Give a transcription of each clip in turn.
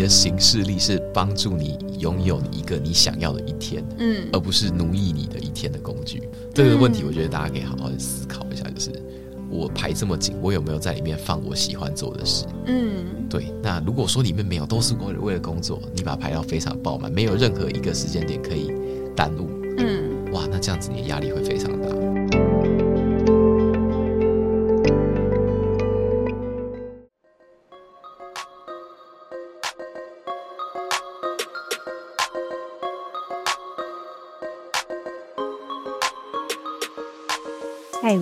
你的行事力是帮助你拥有一个你想要的一天，嗯而不是奴役你的一天的工具。这个问题，我觉得大家可以好好的思考一下，就是我排这么紧，我有没有在里面放我喜欢做的事？嗯，对，那如果说里面没有，都是为了为了工作，你把它排到非常爆满，没有任何一个时间点可以耽误，嗯，哇，那这样子你的压力会非常大。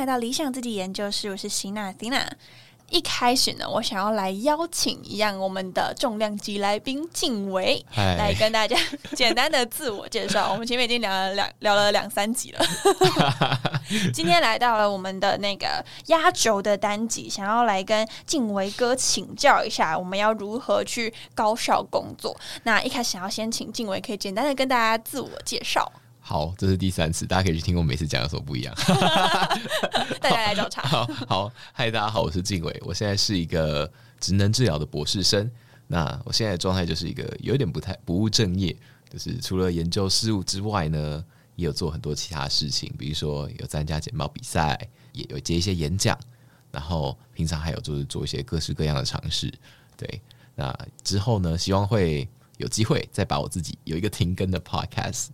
来到理想自己研究室，我是希娜 Athena。一开始呢，我想要来邀请一样我们的重量级来宾静伟来，跟大家简单的自我介绍。我们前面已经聊了两聊了两三集了，今天来到了我们的那个压轴的单集，想要来跟静伟哥请教一下，我们要如何去高效工作。那一开始想要先请静伟可以简单的跟大家自我介绍，好，这是第三次，大家可以去听我每次讲有什么不一样。大家来找茬。好好，嗨，大家好，我是静伟，我现在是一个职能治疗的博士生。那我现在的状态就是一个有点不太不务正业，就是除了研究事务之外呢，也有做很多其他事情，比如说有参加简报比赛，也有接一些演讲，然后平常还有就是做一些各式各样的尝试。对，那之后呢，希望会有机会再把我自己有一个停更的 podcast。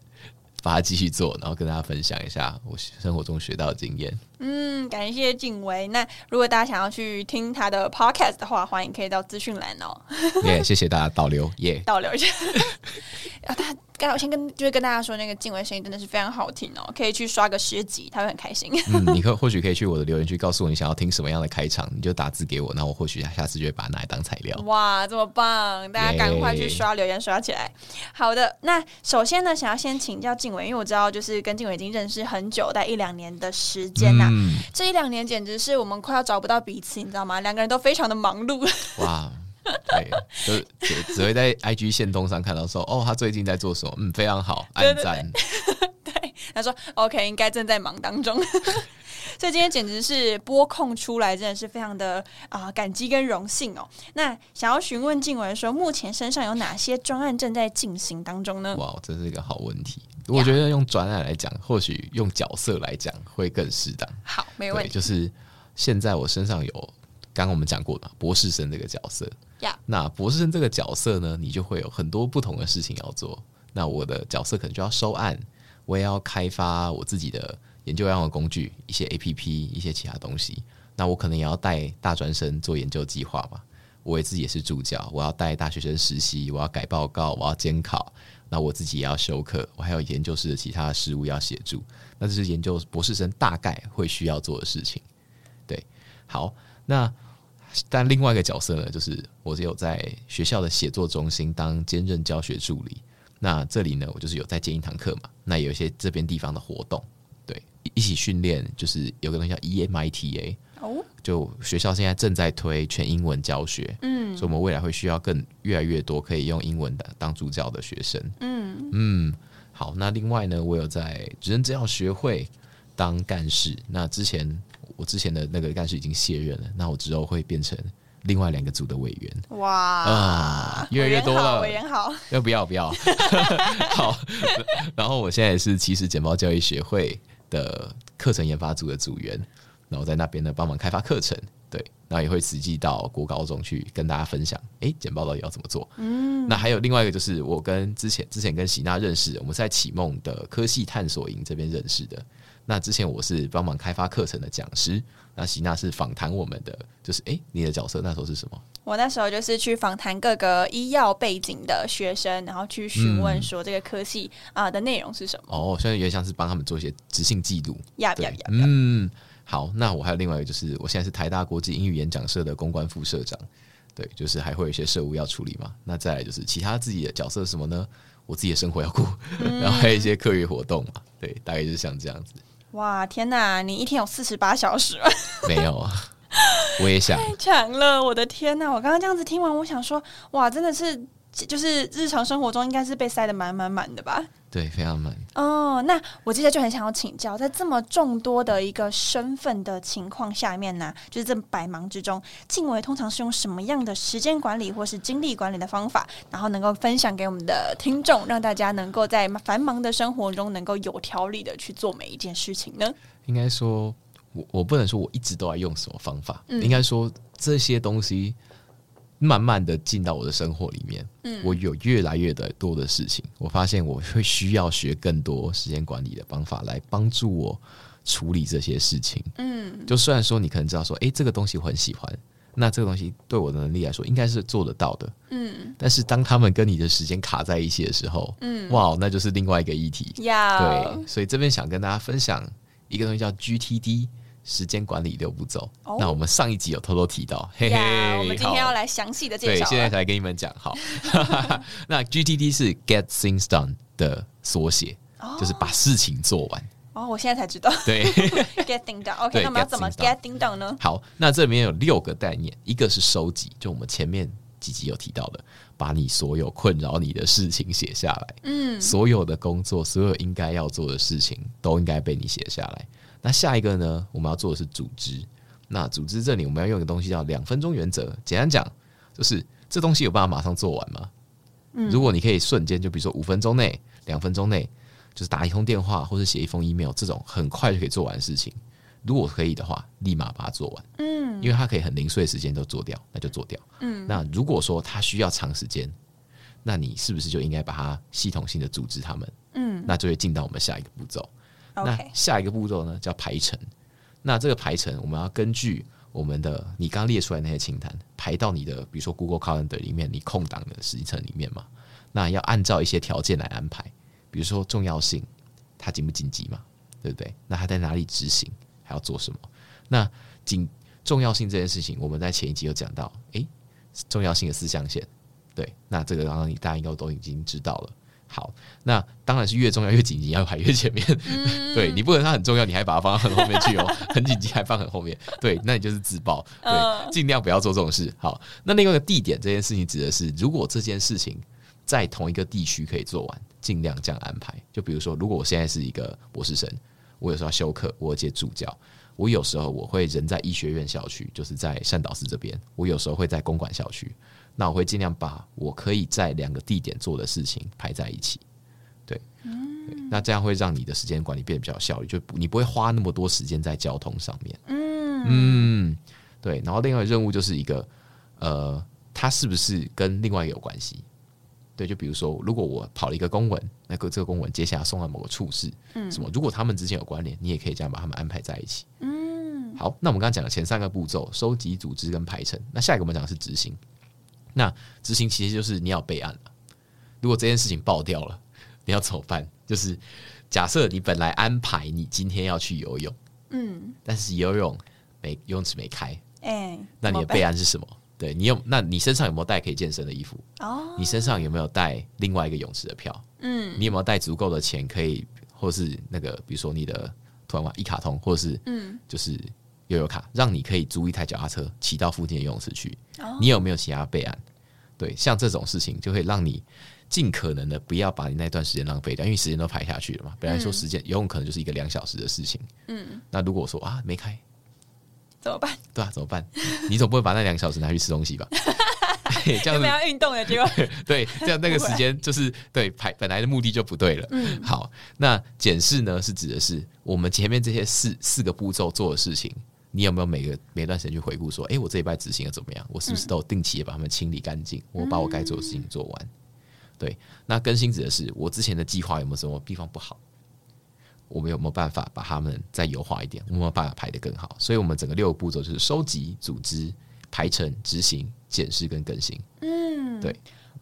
把它继续做，然后跟大家分享一下我生活中学到的经验。嗯，感谢静伟。那如果大家想要去听他的 podcast 的话，欢迎可以到资讯栏哦，耶、谢谢大家导流，耶、导流一下。啊，大家刚才我先跟就是跟大家说，那个静伟声音真的是非常好听哦，可以去刷个十集，他会很开心。嗯，你可或许可以去我的留言区告诉我你想要听什么样的开场，你就打字给我，然后我或许下次就会把它拿来当材料。哇，这么棒！大家赶快去刷留言刷起来。好的，那首先呢，想要先请教静伟，因为我知道就是跟静伟已经认识很久，大概一两年的时间呐、嗯，这一两年简直是我们快要找不到彼此，你知道吗？两个人都非常的忙碌。哇，对，就只只会在 IG 线动上看到说，哦，他最近在做什么？嗯，非常好，对对按赞。对，他说 OK，应该正在忙当中。所以今天简直是播控出来，真的是非常的啊、感激跟荣幸哦。那想要询问静文说，目前身上有哪些专案正在进行当中呢？哇，这是一个好问题。我觉得用转案来讲，或许用角色来讲会更适当。好，没问，题。就是现在我身上有刚刚我们讲过的博士生这个角色。呀那博士生这个角色呢，你就会有很多不同的事情要做。那我的角色可能就要收案，我也要开发我自己的研究样的工具，一些 A P P，一些其他东西。那我可能也要带大专生做研究计划嘛。我也自己也是助教，我要带大学生实习，我要改报告，我要监考。那我自己也要修课，我还有研究室的其他事务要协助。那这是研究博士生大概会需要做的事情。对，好，那但另外一个角色呢，就是我只有在学校的写作中心当兼任教学助理。那这里呢，我就是有在兼一堂课嘛，那有一些这边地方的活动，对，一起训练，就是有个东西叫 EMITA，哦，就学校现在正在推全英文教学，嗯所以我们未来会需要更越来越多可以用英文的当助教的学生。嗯嗯，好，那另外呢，我有在职能治疗学会当干事。那之前我之前的那个干事已经卸任了，那我之后会变成另外两个组的委员。哇啊越来越多了委员好，委员好要不要？不要。好，然后我现在也是其实简报教育协会的课程研发组的组员，然后在那边呢帮忙开发课程，对，然后也会实际到国高中去跟大家分享，诶，简报到底要怎么做？嗯，那还有另外一个就是我跟之前之前跟喜娜认识，我们在启梦的科系探索营这边认识的。那之前我是帮忙开发课程的讲师，那喜娜是访谈我们的，就是诶，你的角色那时候是什么？我那时候就是去访谈各个医药背景的学生，然后去询问说这个科系啊、的内容是什么。哦，现在有点像是帮他们做一些执行记录。对呀呀呀，嗯，好，那我还有另外一个，就是我现在是台大国际英语演讲社的公关副社长。对，就是还会有一些社务要处理嘛。那再来就是其他自己的角色是什么呢？我自己的生活要顾，然后还有一些课余活动嘛。对，大概就是像这样子。哇，天哪！你一天有四十八小时吗？没有啊，我也想。太强了！我的天哪！我刚刚这样子听完，我想说，哇，真的是，就是日常生活中应该是被塞得满满满的吧？对，非常满。哦，那我接下来就很想要请教，在这么众多的一个身份的情况下面呢，就是这百忙之中，静伟通常是用什么样的时间管理或是精力管理的方法，然后能够分享给我们的听众，让大家能够在繁忙的生活中能够有条理的去做每一件事情呢？应该说，我我不能说我一直都在用什么方法，应该说这些东西。慢慢的进到我的生活里面，嗯，我有越来越的多的事情，我发现我会需要学更多时间管理的方法来帮助我处理这些事情，嗯，就虽然说你可能知道说，哎，这个东西我很喜欢，那这个东西对我的能力来说应该是做得到的，嗯，但是当他们跟你的时间卡在一起的时候，嗯，哇，那就是另外一个议题，对，所以这边想跟大家分享一个东西叫 GTD。时间管理六步骤，那我们上一集有偷偷提到，嘿嘿，我们今天要来详细的介绍，对，现在才跟你们讲，好，那 GTD 是 Get Things Done 的缩写，就是把事情做完。哦，我现在才知道，对，Get Things Done，OK，那我们要怎么 Get Things Done 呢？好，那这里面有六个概念，一个是收集，就我们前面几集有提到的，把你所有困扰你的事情写下来，嗯，所有的工作，所有应该要做的事情，都应该被你写下来。那下一个呢？我们要做的是组织。那组织这里，我们要用一个东西叫两分钟原则。简单讲，就是这东西有办法马上做完吗？嗯，如果你可以瞬间，就比如说五分钟内、两分钟内，就是打一通电话或者写一封 email，这种很快就可以做完的事情，如果可以的话，立马把它做完。嗯，因为它可以很零碎的时间都做掉，那就做掉。嗯，那如果说它需要长时间，那你是不是就应该把它系统性的组织他们？嗯，那就会进到我们下一个步骤。那下一个步骤呢，叫排程。那这个排程，我们要根据我们的你刚列出来那些清单，排到你的比如说 Google Calendar 里面，你空档的时程里面嘛。那要按照一些条件来安排，比如说重要性，它紧不紧急嘛，对不对？那它在哪里执行，还要做什么？那紧重要性这件事情，我们在前一集有讲到，诶，重要性的四象限，对，那这个刚刚你大家应该都已经知道了。好，那当然是越重要越紧急要排越前面。对你不能它很重要，你还把它放到很后面去哦。很紧急还放很后面，对，那你就是自爆。对，尽量不要做这种事。好，那另外一个地点这件事情指的是，如果这件事情在同一个地区可以做完，尽量这样安排。就比如说，如果我现在是一个博士生，我有时候要休课，我接助教，我有时候我会人在医学院校区，就是在善导寺这边，我有时候会在公馆校区。那我会尽量把我可以在两个地点做的事情排在一起，对，那这样会让你的时间管理变得比较效率，就你不会花那么多时间在交通上面。嗯嗯，对。然后另外任务就是一个，呃，它是不是跟另外一个有关系？对，就比如说，如果我跑了一个公文，那个这个公文接下来送到某个处室，嗯，什么？如果他们之间有关联，你也可以这样把他们安排在一起。嗯，好。那我们刚刚讲的前三个步骤：收集、组织跟排程。那下一个我们讲的是执行。那执行其实就是你要备案了。如果这件事情爆掉了，你要怎么办？就是假设你本来安排你今天要去游泳，嗯，但是游泳没游泳池没开，哎，那你的备案是什么？对你有？那你身上有没有带可以健身的衣服？哦，你身上有没有带另外一个泳池的票？嗯，你有没有带足够的钱可以，或是那个比如说你的突然话一卡通，或者是嗯，就是悠游卡，让你可以租一台脚踏车骑到附近的游泳池去？你有没有其他备案？对，像这种事情就会让你尽可能的不要把你那段时间浪费掉，因为时间都排下去了嘛。本来说时间游泳可能就是一个两小时的事情，嗯，那如果说啊没开，怎么办？对啊，怎么办？你总不会把那两小时拿去吃东西吧？这样要运动的结果，对，这样那个时间就是对排本来的目的就不对了。嗯，好，那检视呢是指的是我们前面这些四四个步骤做的事情。你有没有每个每段时间去回顾说，哎，我这一拜执行的怎么样？我是不是都有定期的把他们清理干净？我把我该做的事情做完。对，那更新指的是我之前的计划有没有什么地方不好？我们有没有办法把他们再优化一点？我们有没有办法排得更好？所以，我们整个六个步骤就是收集、组织、排程、执行、检视跟更新。嗯，对，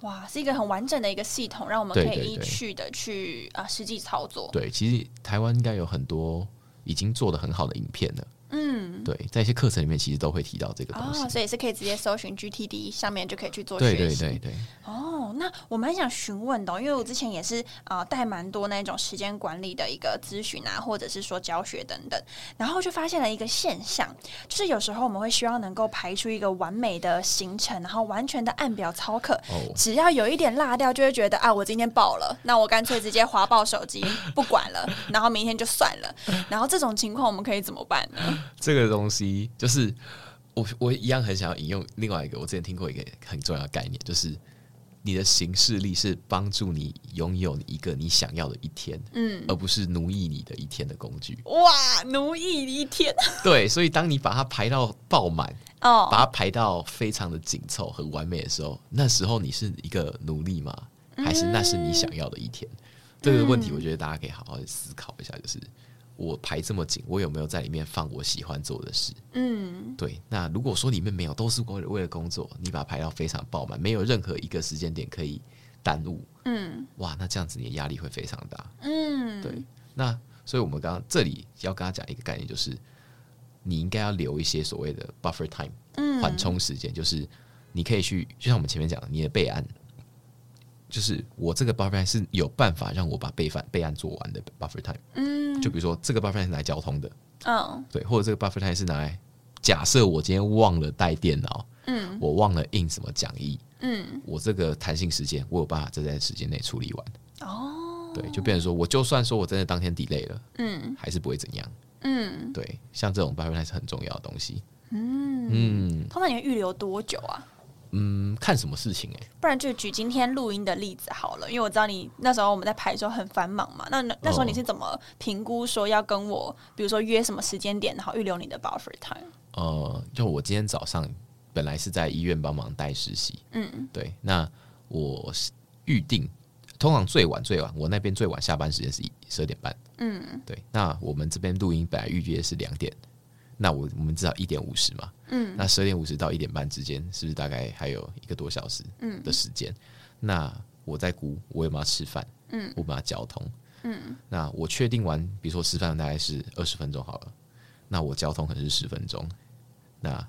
哇，是一个很完整的一个系统，让我们可以依序的去啊实际操作。对，其实台湾应该有很多已经做的很好的影片了。嗯，对，在一些课程里面其实都会提到这个东西，所以是可以直接搜寻 GTD 上面就可以去做学习。对对对对。哦，那我蛮想询问的，因为我之前也是啊带蛮多那种时间管理的一个咨询啊，或者是说教学等等，然后就发现了一个现象，就是有时候我们会希望能够排出一个完美的行程，然后完全的按表操课，只要有一点落掉，就会觉得啊，我今天爆了，那我干脆直接划爆手机不管了，然后明天就算了。然后这种情况我们可以怎么办呢？这个东西就是我我一样很想要引用另外一个我之前听过一个很重要的概念，就是你的行事力是帮助你拥有一个你想要的一天，嗯，而不是奴役你的一天的工具。哇，奴役一天？对，所以当你把它排到爆满，哦，把它排到非常的紧凑、很完美的时候，那时候你是一个奴隶吗？还是那是你想要的一天？这个问题，我觉得大家可以好好思考一下，就是。我排这么紧，我有没有在里面放我喜欢做的事？嗯，对。那如果说里面没有，都是为了为了工作，你把它排到非常爆满，没有任何一个时间点可以耽误。嗯，哇，那这样子你的压力会非常大。嗯，对。那所以我们刚刚这里要跟他讲一个概念，就是你应该要留一些所谓的 buffer time，缓冲时间，就是你可以去，就像我们前面讲的，你的备案。就是我这个 buffer time 是有办法让我把备份备案做完的 buffer time。嗯，就比如说这个 buffer time 是来交通的，嗯，对，或者这个 buffer time 是拿来假设我今天忘了带电脑，嗯，我忘了印什么讲义，嗯，我这个弹性时间我有办法在这段时间内处理完。哦，对，就变成说我就算说我真的当天 delay 了，嗯，还是不会怎样。嗯，对，像这种 buffer time 是很重要的东西。嗯嗯，通常你会预留多久啊？嗯，看什么事情哎？不然就举今天录音的例子好了，因为我知道你那时候我们在排的时候很繁忙嘛。那那时候你是怎么评估说要跟我，比如说约什么时间点，然后预留你的 buffer time？呃，就我今天早上本来是在医院帮忙带实习，嗯，对。那我预定通常最晚最晚，我那边最晚下班时间是十二点半，嗯，对。那我们这边录音本来预约是两点。那我我们至少一点五十嘛，嗯，那十二点五十到一点半之间，是不是大概还有一个多小时的时间？那我在估我有没有吃饭，嗯，我把它交通，嗯，那我确定完，比如说吃饭大概是二十分钟好了，那我交通可能是十分钟，那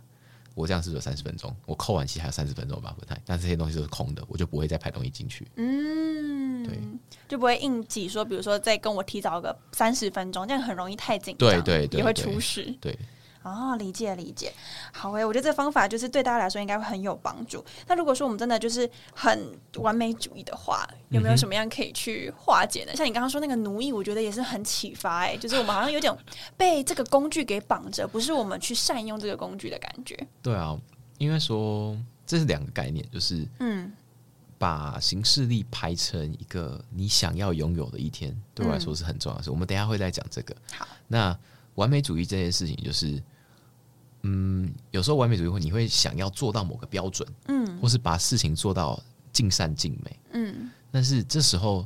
我这样是有三十分钟，我扣完期还有三十分钟吧，不太，但这些东西都是空的，我就不会再排东西进去，嗯，对，就不会硬挤说，比如说再跟我提早个三十分钟，这样很容易太紧张，对对对，也会出事，对。哦，理解理解，好诶，我觉得这方法就是对大家来说应该会很有帮助。那如果说我们真的就是很完美主义的话，有没有什么样可以去化解呢？像你刚刚说那个奴役，我觉得也是很启发诶，就是我们好像有点被这个工具给绑着，不是我们去善用这个工具的感觉。对啊，因为说这是两个概念，就是嗯，把行事力排成一个你想要拥有的一天，对我来说是很重要的事。我们等下会再讲这个。好，那完美主义这件事情就是。嗯，有时候完美主义会，你会想要做到某个标准，嗯，或是把事情做到尽善尽美，嗯。但是这时候，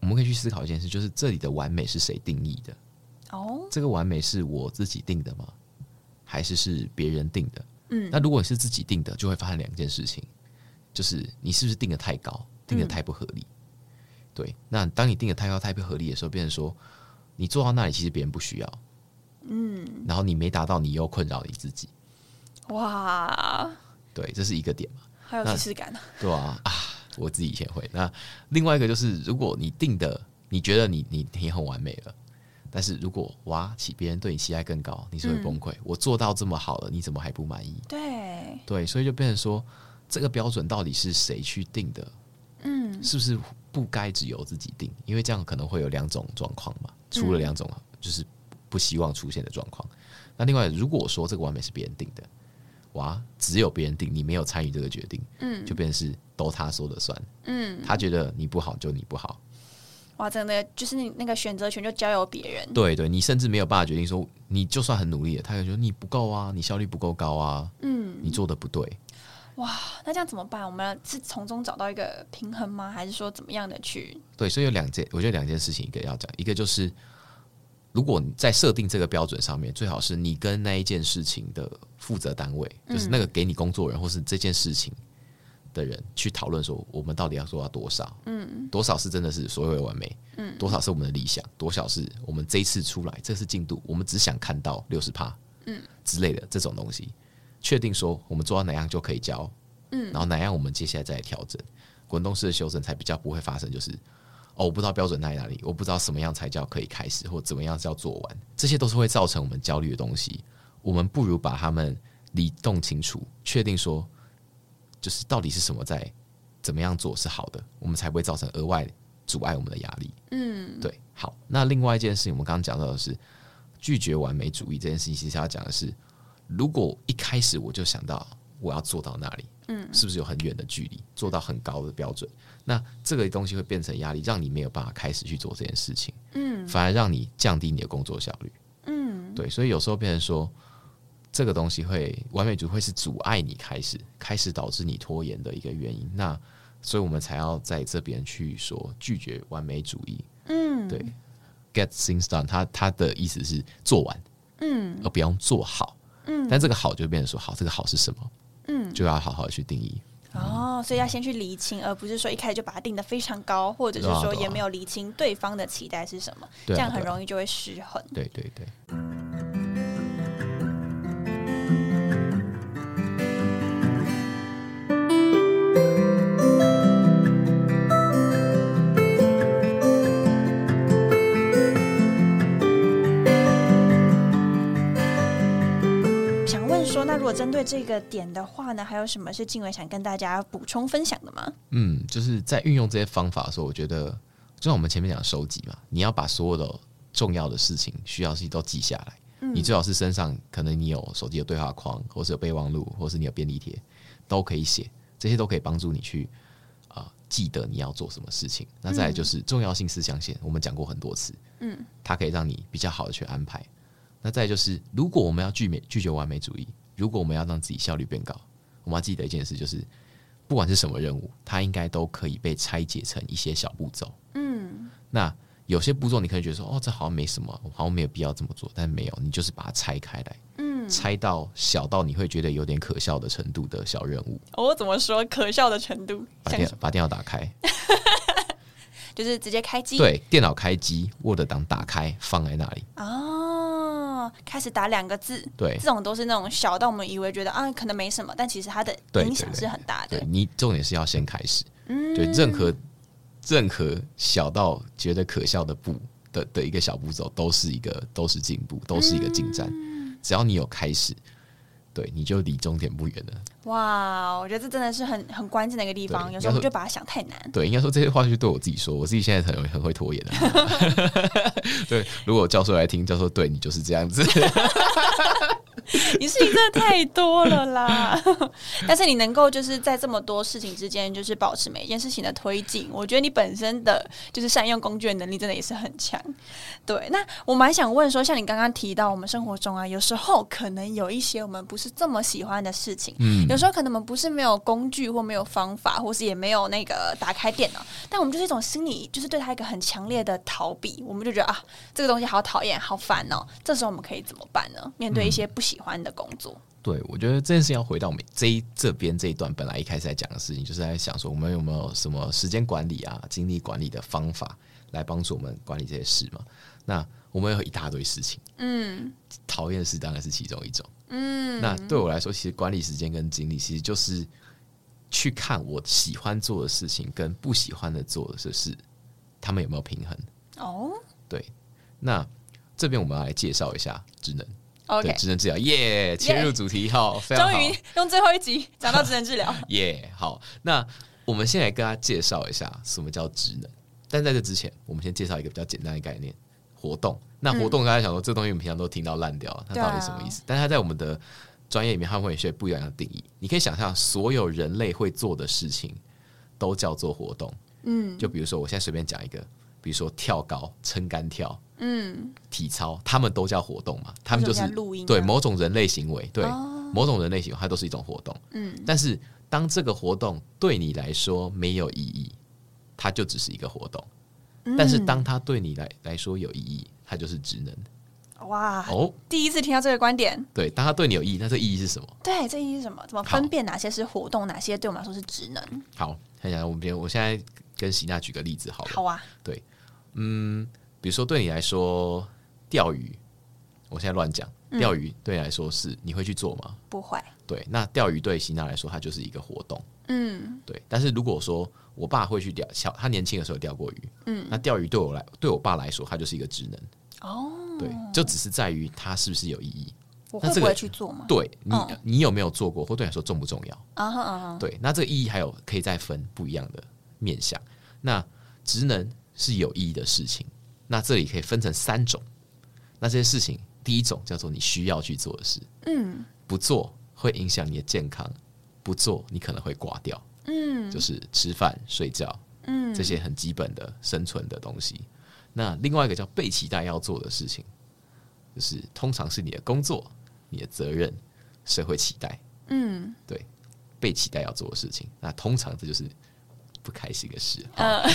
我们可以去思考一件事，就是这里的完美是谁定义的？哦，这个完美是我自己定的吗？还是是别人定的？嗯。那如果是自己定的，就会发生两件事情，就是你是不是定的太高，定的太不合理？对。那当你定的太高、太不合理的时候，变成说你做到那里，其实别人不需要。嗯，然后你没达到，你又困扰你自己。哇，对，这是一个点嘛？还有仪式感呢？对啊，啊，我自己以前会。那另外一个就是，如果你定的，你觉得你你你很完美了，但是如果哇，起别人对你期待更高，你是会崩溃。我做到这么好了，你怎么还不满意？对对，所以就变成说，这个标准到底是谁去定的？嗯，是不是不该只有自己定？因为这样可能会有两种状况嘛，除了两种，就是。不希望出现的状况。那另外，如果说这个完美是别人定的，哇，只有别人定，你没有参与这个决定，嗯，就变成是都他说了算，嗯，他觉得你不好就你不好，哇，真的就是你那个选择权就交由别人，对对，你甚至没有办法决定说，你就算很努力了，他也觉得你不够啊，你效率不够高啊，嗯，你做的不对，哇，那这样怎么办？我们是从中找到一个平衡吗？还是说怎么样的去？对，所以有两件，我觉得两件事情一个要讲，一个就是。如果你在设定这个标准上面，最好是你跟那一件事情的负责单位，就是那个给你工作人或是这件事情的人去讨论说，我们到底要做到多少？嗯，多少是真的是所谓的完美？嗯，多少是我们的理想？多少是我们这一次出来，这是进度，我们只想看到六十趴，嗯之类的这种东西，确定说我们做到哪样就可以交，嗯，然后哪样我们接下来再来调整，滚动式的修正才比较不会发生，就是哦，我不知道标准在哪里，我不知道什么样才叫可以开始，或怎么样叫做完，这些都是会造成我们焦虑的东西。我们不如把他们理动清楚，确定说。就是到底是什么在怎么样做是好的，我们才不会造成额外阻碍我们的压力。嗯，对。好，那另外一件事情，我们刚刚讲到的是拒绝完美主义这件事情，其实要讲的是，如果一开始我就想到我要做到那里，嗯，是不是有很远的距离，做到很高的标准？那这个东西会变成压力，让你没有办法开始去做这件事情。嗯，反而让你降低你的工作效率。嗯，对。所以有时候变成说。这个东西会完美主义会是阻碍你开始，开始导致你拖延的一个原因。那所以我们才要在这边去说拒绝完美主义。嗯，对，get things done，他他的意思是做完，嗯，而不用做好。嗯，但这个好就变成说好，这个好是什么？嗯，就要好好的去定义。哦，所以要先去厘清，而不是说一开始就把它定的非常高，或者是说也没有厘清对方的期待是什么，这样很容易就会失衡。对对对。如果针对这个点的话呢，还有什么是静伟想跟大家补充分享的吗？嗯，就是在运用这些方法的时候，我觉得就像我们前面讲收集嘛，你要把所有的重要的事情、需要事情都记下来。嗯，你最好是身上可能你有手机的对话框，或是有备忘录，或是你有便利贴，都可以写，这些都可以帮助你去啊记得你要做什么事情。那再来就是重要性思想线，我们讲过很多次，嗯，它可以让你比较好的去安排。那再就是，如果我们要拒美拒绝完美主义。如果我们要让自己效率变高，我们要记得一件事，就是不管是什么任务，它应该都可以被拆解成一些小步骤。嗯，那有些步骤你可以觉得说，哦，这好像没什么，好像没有必要这么做，但没有，你就是把它拆开来，嗯，拆到小到你会觉得有点可笑的程度的小任务。哦，怎么说可笑的程度？把电把电脑打开，就是直接开机，对，电脑开机，Word 档打开，放在那里。哦。开始打两个字，对，这种都是那种小到我们以为觉得啊可能没什么，但其实它的影响是很大的。你重点是要先开始，嗯，对，任何任何小到觉得可笑的步的的一个小步骤，都是一个都是进步，都是一个进展。只要你有开始。对，你就离终点不远了。哇，我觉得这真的是很很关键的一个地方。有时候我就把它想太难。对，应该说这些话就对我自己说，我自己现在很很会拖延的。对，如果教授来听，教授对你就是这样子。你事情真的太多了啦，但是你能够就是在这么多事情之间，就是保持每一件事情的推进，我觉得你本身的就是善用工具的能力真的也是很强。对，那我蛮想问说，像你刚刚提到，我们生活中啊，有时候可能有一些我们不是这么喜欢的事情，嗯，有时候可能我们不是没有工具或没有方法，或是也没有那个打开电脑，但我们就是一种心理，就是对他一个很强烈的逃避，我们就觉得啊，这个东西好讨厌，好烦哦。这时候我们可以怎么办呢？面对一些不喜喜欢的工作，对我觉得这件事情要回到我们这一这边这一段本来一开始在讲的事情，就是在想说我们有没有什么时间管理啊、精力管理的方法来帮助我们管理这些事嘛？那我们有一大堆事情，嗯，讨厌的事当然是其中一种，嗯，那对我来说，其实管理时间跟精力，其实就是去看我喜欢做的事情跟不喜欢的做的事，他们有没有平衡？哦，对，那这边我们要来介绍一下职能。OK，智能治疗，耶！切入主题，好，终于用最后一集讲到职能治疗，耶！好，那我们先来跟大家介绍一下什么叫职能。但在这之前，我们先介绍一个比较简单的概念——活动。那活动，刚才想说，这东西我们平常都听到烂掉了，它到底什么意思？但是它在我们的专业里面，它会有些不一样的定义。你可以想象，所有人类会做的事情都叫做活动。嗯，就比如说，我现在随便讲一个，比如说跳高、撑杆跳。嗯，体操他们都叫活动嘛，他们就是对某种人类行为，对某种人类行为，它都是一种活动。嗯，但是当这个活动对你来说没有意义，它就只是一个活动；但是当它对你来来说有意义，它就是职能。哇，哦，第一次听到这个观点。对，当它对你有意义，那这意义是什么？对，这意义是什么？怎么分辨哪些是活动，哪些对我们来说是职能？好，看一下我们边，我现在跟喜娜举个例子好了。好啊，对嗯，比如说对你来说，钓鱼，我现在乱讲，钓鱼对你来说是你会去做吗？不会。对，那钓鱼对喜娜来说，它就是一个活动。嗯对，但是如果说我爸会去钓，小他年轻的时候钓过鱼，嗯，那钓鱼对我来，对我爸来说，它就是一个职能。哦，对，就只是在于它是不是有意义。我会不那这个会去做吗？对你，嗯你有没有做过，或对你来说重不重要？啊哈啊哈，对，那这个意义还有可以再分不一样的面向。那职能是有意义的事情，那这里可以分成三种。那这些事情，第一种叫做你需要去做的事，嗯不做会影响你的健康，不做你可能会挂掉，嗯就是吃饭、睡觉嗯，这些很基本的生存的东西。那另外一个叫被期待要做的事情，就是通常是你的工作、你的责任、社会期待。嗯对，被期待要做的事情，那通常这就是不开心的事。呃，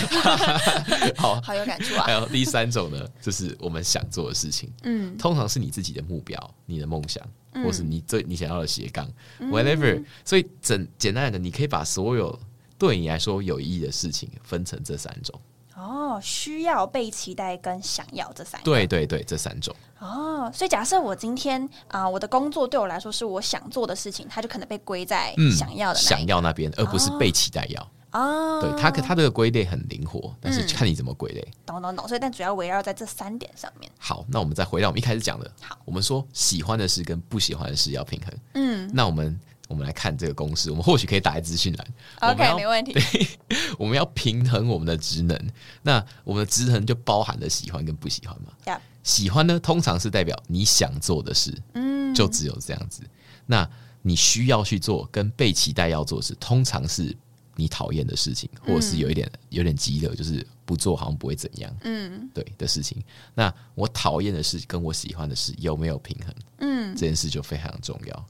好，好有感触啊还。有第三种呢，就是我们想做的事情，嗯通常是你自己的目标、你的梦想，嗯或是你最你想要的斜杠、whatever。所以整简单的，你可以把所有对你来说有意义的事情分成这三种。哦，需要被期待跟想要这三个。对对对，这三种。哦，所以假设我今天啊、我的工作对我来说是我想做的事情，它就可能被归在嗯，想要的想要那边，而不是被期待要。哦，对它可它这个归类很灵活，但是嗯看你怎么归类。懂懂懂，所以但主要围绕在这三点上面。好，那我们再回到我们一开始讲的，好，我们说喜欢的事跟不喜欢的事要平衡。嗯那我们我们来看这个公式，我们或许可以打在资讯栏。，OK，要没问题。我们要平衡我们的职能，那我们的职能就包含了喜欢跟不喜欢嘛。Yep 喜欢呢，通常是代表你想做的事，嗯，就只有这样子。那你需要去做跟被期待要做的事，通常是你讨厌的事情，或者是有一点有点急的，就是不做好像不会怎样，嗯对的事情。那我讨厌的事跟我喜欢的事有没有平衡？嗯这件事就非常重要。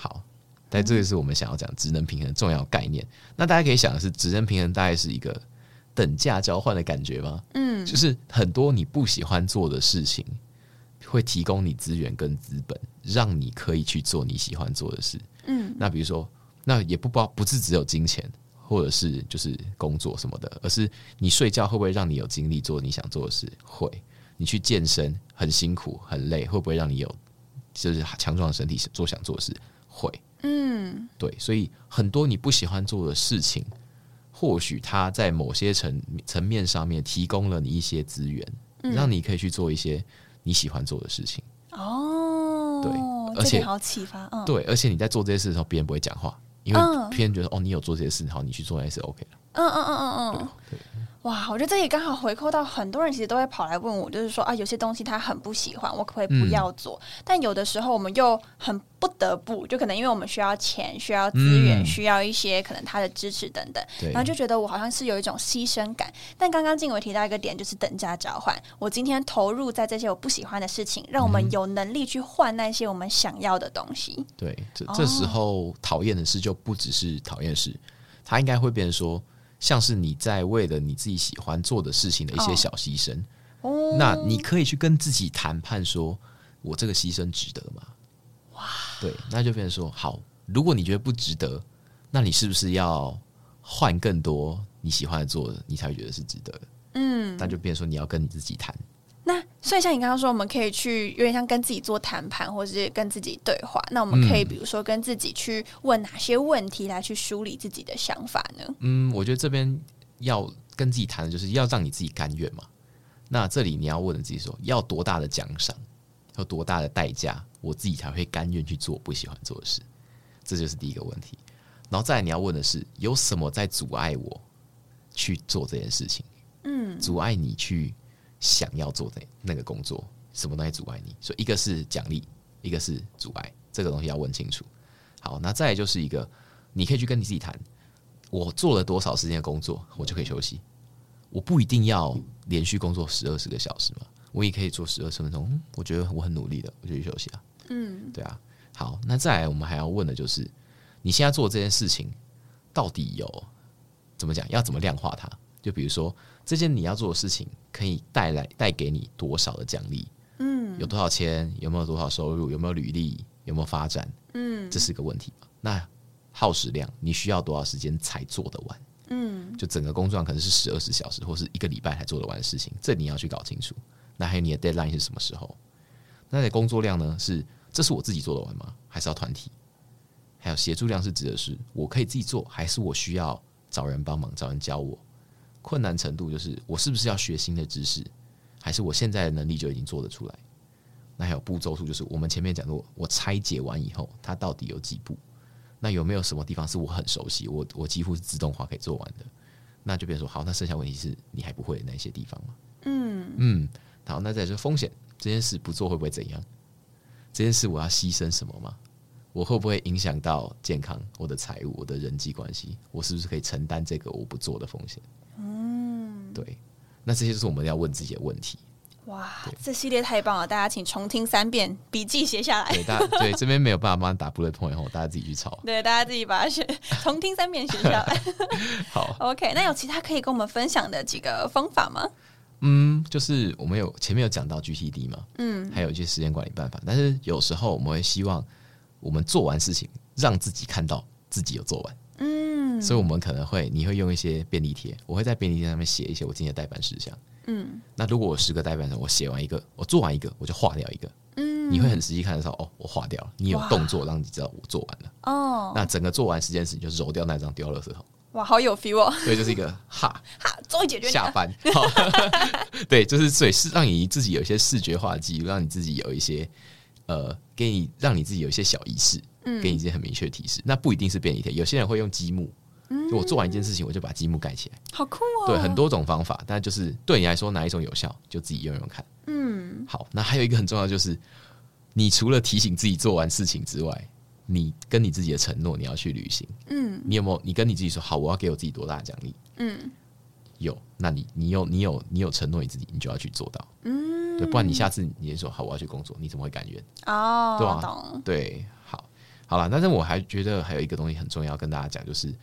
好，但这个是我们想要讲职能平衡的重要概念。那大家可以想的是，职能平衡大概是一个等价交换的感觉吗？嗯就是很多你不喜欢做的事情，会提供你资源跟资本，让你可以去做你喜欢做的事。嗯那比如说，那也不包不是只有金钱，或者是就是工作什么的，而是你睡觉会不会让你有精力做你想做的事？会。你去健身很辛苦很累，会不会让你有就是强壮的身体做想做的事？会。嗯对，所以很多你不喜欢做的事情，或许它在某些层层面上面提供了你一些资源，嗯让你可以去做一些你喜欢做的事情。哦，对而且好启发，嗯，对，而且你在做这些事的时候，别人不会讲话，因为嗯别人觉得、哦，你有做这些事，好，你去做那些事 OK 了。嗯嗯嗯嗯嗯，对，哇，我觉得这也刚好回扣到很多人其实都会跑来问我，就是说啊，有些东西他很不喜欢，我可不可以不要做？但有的时候我们又很不得不，就可能因为我们需要钱、需要资源、嗯需要一些可能他的支持等等，然后就觉得我好像是有一种牺牲感。但刚刚静伟提到一个点，就是等价交换。我今天投入在这些我不喜欢的事情，让我们有能力去换那些我们想要的东西。对，这哦这时候讨厌的事就不只是讨厌的事，他应该会变成说，像是你在为了你自己喜欢做的事情的一些哦小牺牲。哦，那你可以去跟自己谈判说，我这个牺牲值得吗？哇，对，那就变成说，好，如果你觉得不值得，那你是不是要换更多你喜欢的做的，你才会觉得是值得的？嗯，那就变成说，你要跟你自己谈。那所以像你刚刚说，我们可以去有点像跟自己做谈判，或者是跟自己对话。那我们可以嗯比如说跟自己去问哪些问题来去梳理自己的想法呢？嗯，我觉得这边要跟自己谈的就是要让你自己甘愿嘛。那这里你要问自己说，要多大的奖赏，要多大的代价，我自己才会甘愿去做不喜欢做的事？这就是第一个问题。然后再来你要问的是，有什么在阻碍我去做这件事情？嗯阻碍你去想要做的那个工作，什么东西阻碍你？所以一个是奖励，一个是阻碍，这个东西要问清楚。好，那再来就是一个，你可以去跟你自己谈，我做了多少时间的工作，我就可以休息。我不一定要连续工作十二十个小时嘛，我也可以做十二十分钟。我觉得我很努力的，我就去休息啊。嗯对啊，好，那再来我们还要问的就是，你现在做这件事情到底有怎么讲？要怎么量化它？就比如说这件你要做的事情，可以带来带给你多少的奖励？嗯有多少钱，有没有多少收入，有没有履历，有没有发展，嗯这是个问题嘛？那耗时量，你需要多少时间才做得完？嗯就整个工作量可能是十二十小时，或是一个礼拜才做得完的事情，这你要去搞清楚。那还有你的 deadline 是什么时候？那你的工作量呢？是这是我自己做得完吗？还是要团体？还有协助量是指的是我可以自己做，还是我需要找人帮忙，找人教我？困难程度就是我是不是要学新的知识，还是我现在的能力就已经做得出来？那还有步骤数，就是我们前面讲过，我拆解完以后，它到底有几步？那有没有什么地方是我很熟悉，我我几乎是自动化可以做完的？那就变成说，好，那剩下问题是你还不会的那些地方嘛？嗯嗯，好，那再来就是风险，这件事不做会不会怎样？这件事我要牺牲什么吗？我会不会影响到健康、我的财务、我的人际关系？我是不是可以承担这个我不做的风险？嗯，对，那这些就是我们要问自己的问题。哇，这系列太棒了，大家请重听三遍，笔记写下来。对，大家对这边没有办法帮他打 bullet point 后，大家自己去抄。对，大家自己把它写重听三遍写下来。好，OK，那有其他可以跟我们分享的几个方法吗？嗯，就是我们有前面有讲到 GTD 嘛，嗯还有一些时间管理办法，但是有时候我们会希望我们做完事情，让自己看到自己有做完，嗯所以我们可能会你会用一些便利贴，我会在便利贴上面写一些我今天的代办事项。嗯那如果我十个代办事，我写完一个，我做完一个，我就划掉一个，嗯，你会很实际看得到哦，我划掉了，你有哇动作让你知道我做完了。哦，那整个做完十件事，你就揉掉那张丢垃圾桶，哇，好有 feel 哦，对就是一个哈 哈，终于解决。下班，好，对，就是所以是让你自己有一些视觉化的记录，让你自己有一些呃，给你让你自己有一些小仪式，嗯给你一些很明确的提示。那不一定是便利贴，有些人会用积木，就我做完一件事情，我就把积木盖起来。好酷哦。对，很多种方法，但就是对你来说哪一种有效，就自己用用看。嗯好，那还有一个很重要就是，你除了提醒自己做完事情之外，你跟你自己的承诺你要去履行。嗯你有没有？你跟你自己说好，我要给我自己多大的奖励？嗯有，那你你有你有你有承诺你自己，你就要去做到。嗯，对，不然你下次你也说好我要去工作，你怎么会甘愿？哦，对啊。对，好，好了，但是我还觉得还有一个东西很重要跟大家讲，就是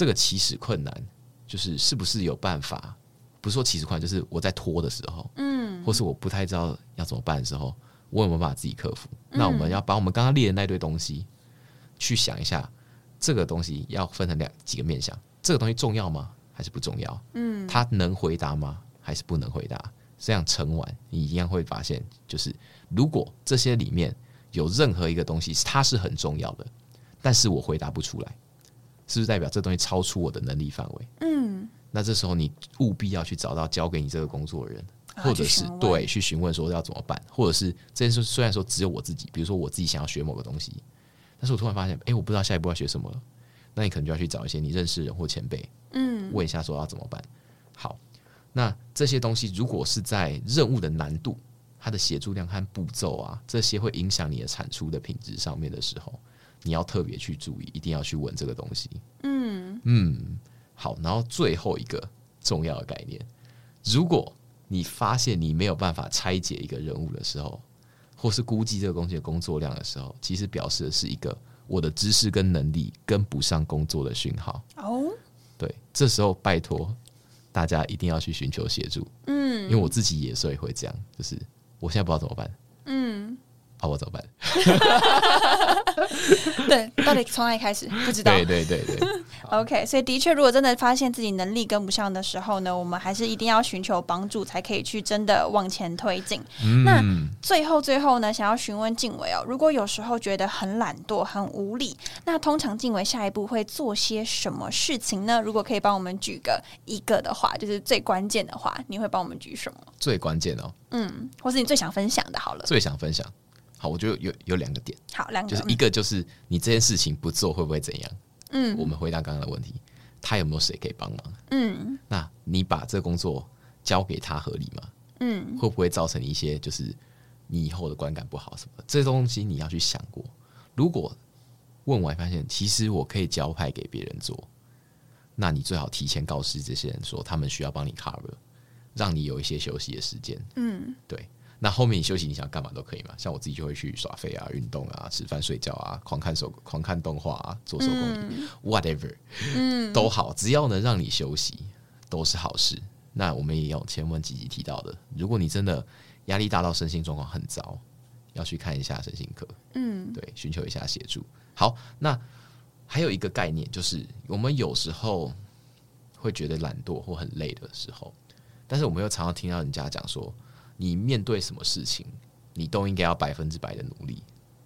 这个起始困难，就是是不是有办法？不是说起始困难，就是我在拖的时候，嗯或是我不太知道要怎么办的时候，我有没有办法自己克服？那我们要把我们刚刚列的那堆东西，去想一下，这个东西要分成两几个面向，这个东西重要吗？还是不重要？嗯他能回答吗？还是不能回答？这样乘完，你一样会发现，就是如果这些里面有任何一个东西，它是很重要的，但是我回答不出来，是不是代表这东西超出我的能力范围？嗯，那这时候你务必要去找到交给你这个工作的人，啊或者是对去询问说要怎么办，或者是这件事虽然说只有我自己，比如说我自己想要学某个东西，但是我突然发现，哎、我不知道下一步要学什么了，那你可能就要去找一些你认识的人或前辈，嗯问一下说要怎么办。好，那这些东西如果是在任务的难度、它的协助量和步骤啊，这些会影响你的产出的品质上面的时候，你要特别去注意，一定要去问这个东西。嗯嗯，好，然后最后一个重要的概念，如果你发现你没有办法拆解一个人物的时候，或是估计这个东西的工作量的时候，其实表示的是一个我的知识跟能力跟不上工作的讯号。哦对，这时候拜托大家一定要去寻求协助，嗯因为嗯我自己也是会这样，就是我现在不知道怎么办嗯，啊，我怎么办？对，到底从哪里开始不知道。对对对对，OK，所以的确，如果真的发现自己能力跟不上的时候呢，我们还是一定要寻求帮助，才可以去真的往前推进。那嗯，最后，最后呢，想要询问静伟哦，如果有时候觉得很懒惰、很无力，那通常静伟下一步会做些什么事情呢？如果可以帮我们举个一个的话，就是最关键的话，你会帮我们举什么？最关键哦，嗯，或是你最想分享的，好了。最想分享。好，我觉得有有两个点。好，两个，就是一个就是你这件事情不做会不会怎样？嗯我们回答刚刚的问题，他有没有谁可以帮忙？嗯那你把这个工作交给他合理吗？嗯会不会造成一些就是你以后的观感不好什么的？这些东西你要去想过。如果问完发现其实我可以交派给别人做，那你最好提前告知这些人说他们需要帮你 cover，让你有一些休息的时间。嗯对，那后面你休息你想干嘛都可以嘛。像我自己就会去耍废啊、运动啊、吃饭、睡觉啊、狂看手、狂看动画啊、做手工艺、w h a t e v e r 嗯，都好，只要能让你休息，都是好事。那我们也有前文几集提到的，如果你真的压力大到身心状况很糟，要去看一下身心科，嗯对，寻求一下协助。好，那还有一个概念就是，我们有时候会觉得懒惰或很累的时候，但是我们又常常听到人家讲说，你面对什么事情，你都应该要百分之百的努力，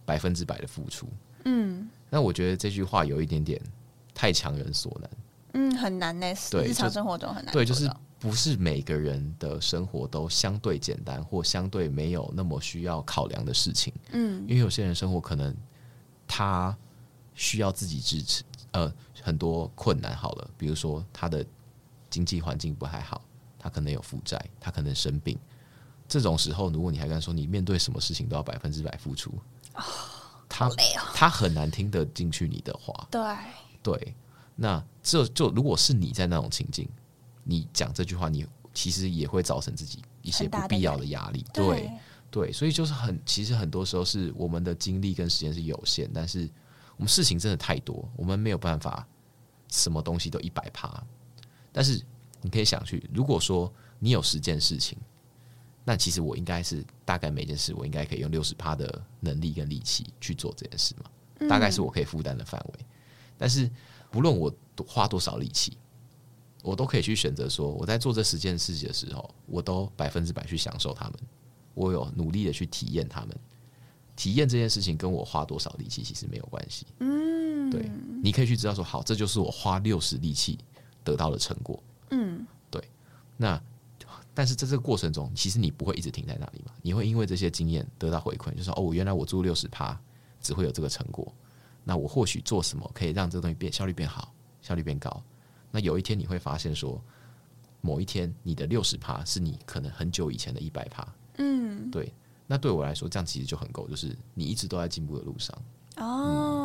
百分之百的付出。嗯那我觉得这句话有一点点太强人所难。嗯，很难呢，对日常生活中很难对，就是不是每个人的生活都相对简单，或相对没有那么需要考量的事情。嗯因为有些人生活可能他需要自己支持，呃，很多困难好了，比如说他的经济环境不太好，他可能有负债，他可能生病。这种时候，如果你还敢说你面对什么事情都要百分之百付出，他哦，他很难听得进去你的话。对，对，那这就如果是你在那种情境，你讲这句话，你其实也会造成自己一些不必要的压力。对对，所以就是很，其实很多时候是我们的精力跟时间是有限，但是我们事情真的太多，我们没有办法什么东西都一百趴。但是你可以想去，如果说你有十件事情，那其实我应该是大概每件事我应该可以用六十趴的能力跟力气去做这件事嘛，大概是我可以负担的范围。但是不论我多花多少力气，我都可以去选择说，我在做这十件事情的时候，我都百分之百去享受他们，我有努力的去体验他们。体验这件事情跟我花多少力气其实没有关系。嗯，对，你可以去知道说，好，这就是我花六十力气得到的成果。嗯对那但是在这个过程中，其实你不会一直停在那里嘛，你会因为这些经验得到回馈，就是说哦，原来我做六十趴只会有这个成果，那我或许做什么可以让这个东西变效率变好，效率变高。那有一天你会发现说，某一天你的六十趴是你可能很久以前的一百趴，嗯，对。那对我来说，这样其实就很够，就是你一直都在进步的路上。哦，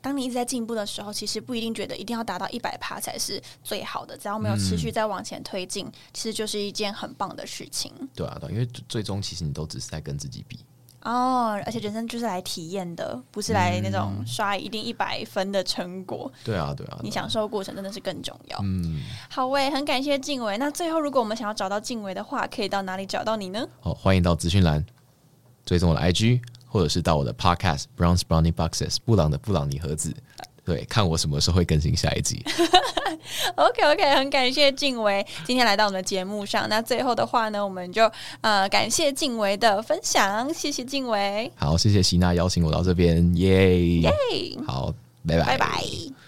当你一直在进步的时候，其实不一定觉得一定要达到一百趴才是最好的，只要没有持续在往前推进，其实就是一件很棒的事情对啊，对啊，因为最最终其实你都只是在跟自己比。哦。而且人生就是来体验的，不是来那种刷一定一百分的成果。对啊，对啊，对啊你享受过程真的是更重要。嗯，好喂，很感谢静伟。那最后，如果我们想要找到静伟的话，可以到哪里找到你呢？好，欢迎到资讯栏追踪我的 IG，或者是到我的 Podcast Browns Brownie Boxes 布朗的布朗尼盒子，对，看我什么时候会更新下一集。OK OK，很感谢静维今天来到我们的节目上。那最后的话呢，我们就呃感谢静维的分享，谢谢静维，好，谢谢希娜邀请我到这边，耶、耶，好，拜拜，拜拜。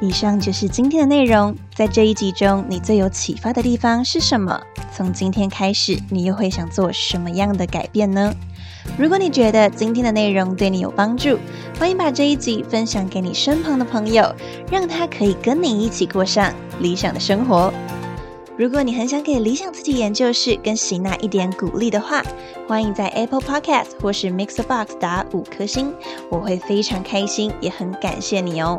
以上就是今天的内容。在这一集中，你最有启发的地方是什么？从今天开始，你又会想做什么样的改变呢？如果你觉得今天的内容对你有帮助，欢迎把这一集分享给你身旁的朋友，让他可以跟你一起过上理想的生活。如果你很想给理想自己研究室跟喜娜一点鼓励的话，欢迎在 Apple Podcast 或是 Mixbox 打五颗星，我会非常开心，也很感谢你哦。